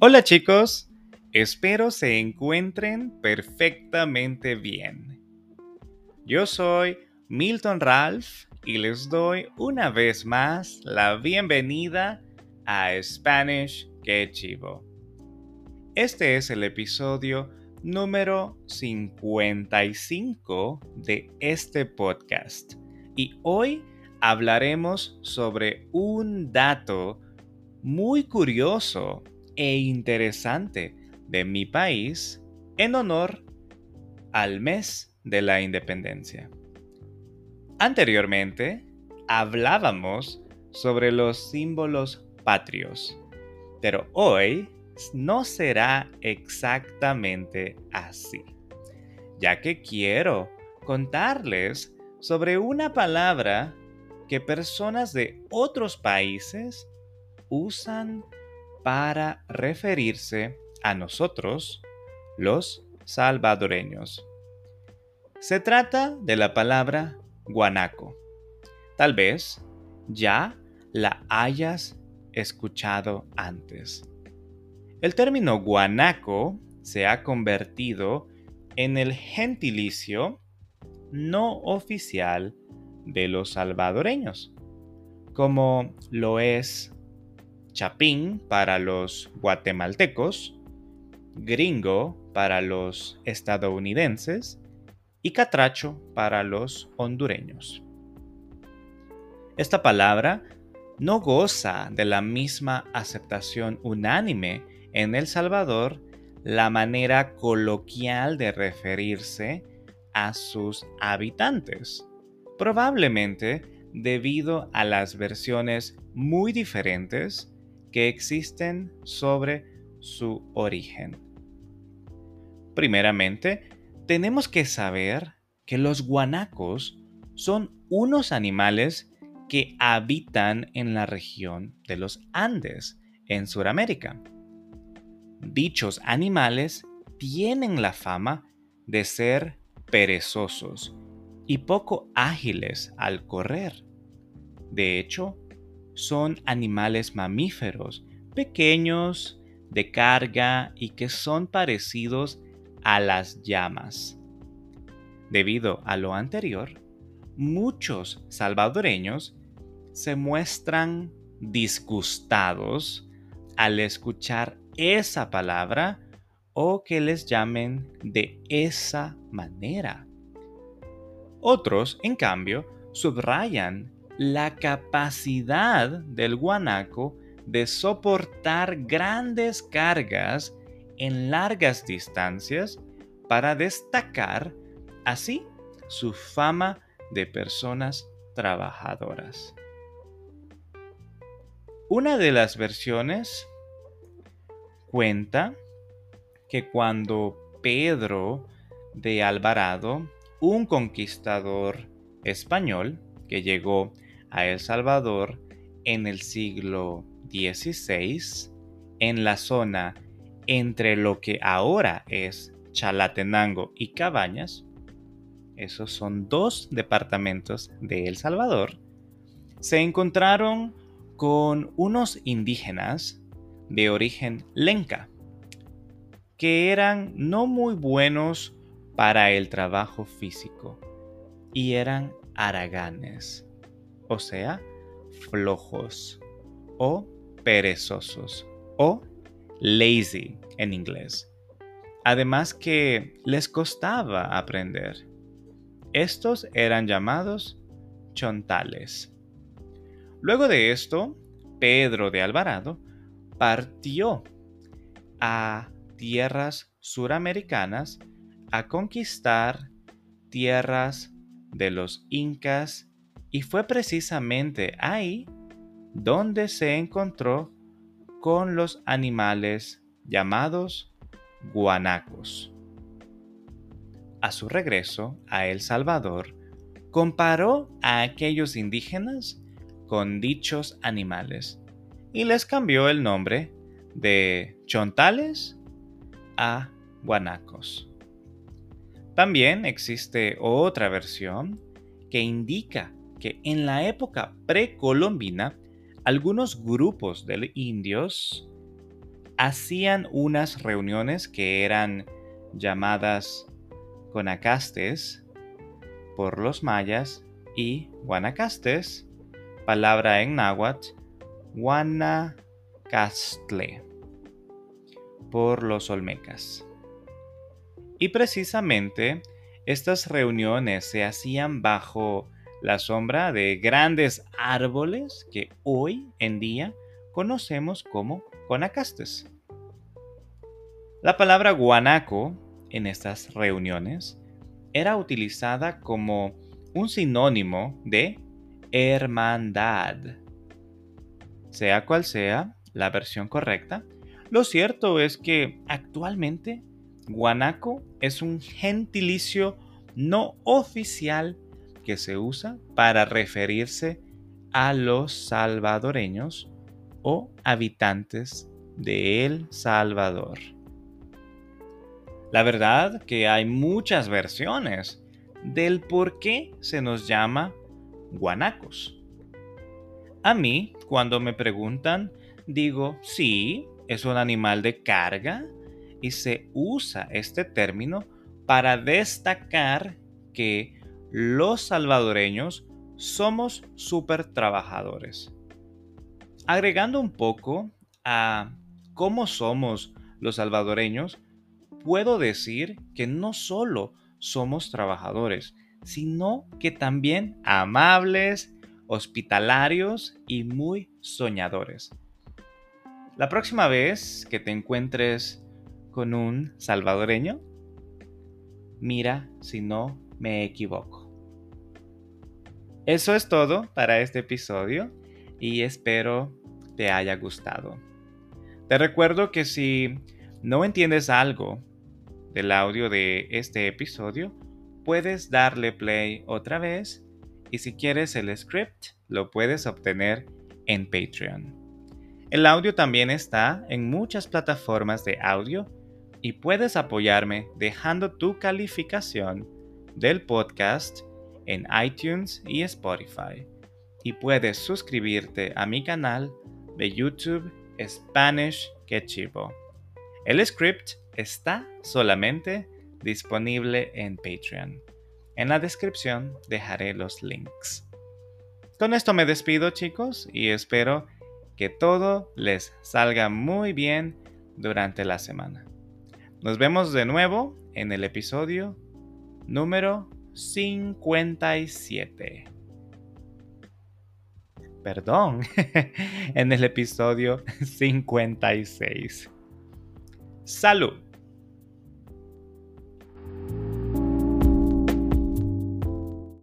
Hola chicos, espero se encuentren perfectamente bien. Yo soy Milton Ralph y les doy una vez más la bienvenida a Spanish Que Chivo. Este es el episodio número 55 de este podcast y hoy hablaremos sobre un dato muy curioso e interesante de mi país en honor al mes de la independencia. Anteriormente hablábamos sobre los símbolos patrios, pero hoy no será exactamente así, ya que quiero contarles sobre una palabra que personas de otros países usan para referirse a nosotros, los salvadoreños. Se trata de la palabra guanaco. Tal vez ya la hayas escuchado antes. El término guanaco se ha convertido en el gentilicio no oficial de los salvadoreños, como lo es chapín para los guatemaltecos, gringo para los estadounidenses y catracho para los hondureños. Esta palabra no goza de la misma aceptación unánime en El Salvador la manera coloquial de referirse a sus habitantes, probablemente debido a las versiones muy diferentes que existen sobre su origen. Primeramente, tenemos que saber que los guanacos son unos animales que habitan en la región de los Andes, en Sudamérica. Dichos animales tienen la fama de ser perezosos y poco ágiles al correr. De hecho, son animales mamíferos, pequeños, de carga y que son parecidos a las llamas. Debido a lo anterior, muchos salvadoreños se muestran disgustados al escuchar esa palabra o que les llamen de esa manera. Otros, en cambio, subrayan la capacidad del guanaco de soportar grandes cargas en largas distancias para destacar así su fama de personas trabajadoras. Una de las versiones cuenta que cuando Pedro de Alvarado, un conquistador español que llegó a El Salvador en el siglo XVI, en la zona entre lo que ahora es Chalatenango y Cabañas, esos son dos departamentos de El Salvador, se encontraron con unos indígenas de origen lenca, que eran no muy buenos para el trabajo físico y eran araganes, o sea, flojos o perezosos o lazy en inglés. Además que les costaba aprender. Estos eran llamados chontales. Luego de esto, Pedro de Alvarado partió a tierras suramericanas a conquistar tierras de los incas y fue precisamente ahí donde se encontró con los animales llamados guanacos. A su regreso a El Salvador, comparó a aquellos indígenas con dichos animales y les cambió el nombre de chontales a guanacos. También existe otra versión que indica que en la época precolombina algunos grupos de indios hacían unas reuniones que eran llamadas conacastes por los mayas y guanacastes, palabra en náhuatl, guanacastle por los olmecas. Y precisamente estas reuniones se hacían bajo la sombra de grandes árboles que hoy en día conocemos como guanacastes. La palabra guanaco en estas reuniones era utilizada como un sinónimo de hermandad. Sea cual sea la versión correcta, lo cierto es que actualmente guanaco es un gentilicio no oficial que se usa para referirse a los salvadoreños o habitantes de El Salvador. La verdad que hay muchas versiones del por qué se nos llama guanacos. A mí, cuando me preguntan, digo, sí, es un animal de carga y se usa este término para destacar que los salvadoreños somos súper trabajadores. Agregando un poco a cómo somos los salvadoreños, puedo decir que no solo somos trabajadores, sino que también amables, hospitalarios y muy soñadores. La próxima vez que te encuentres con un salvadoreño, mira si no me equivoco. Eso es todo para este episodio y espero te haya gustado. Te recuerdo que si no entiendes algo del audio de este episodio, puedes darle play otra vez y si quieres el script lo puedes obtener en Patreon. El audio también está en muchas plataformas de audio y puedes apoyarme dejando tu calificación del podcast en iTunes y Spotify. Y puedes suscribirte a mi canal de YouTube Spanish Que Chivo. El script está solamente disponible en Patreon. En la descripción dejaré los links. Con esto me despido chicos y espero que todo les salga muy bien durante la semana. Nos vemos de nuevo en el episodio número 57. Perdón, en el episodio 56. Salud.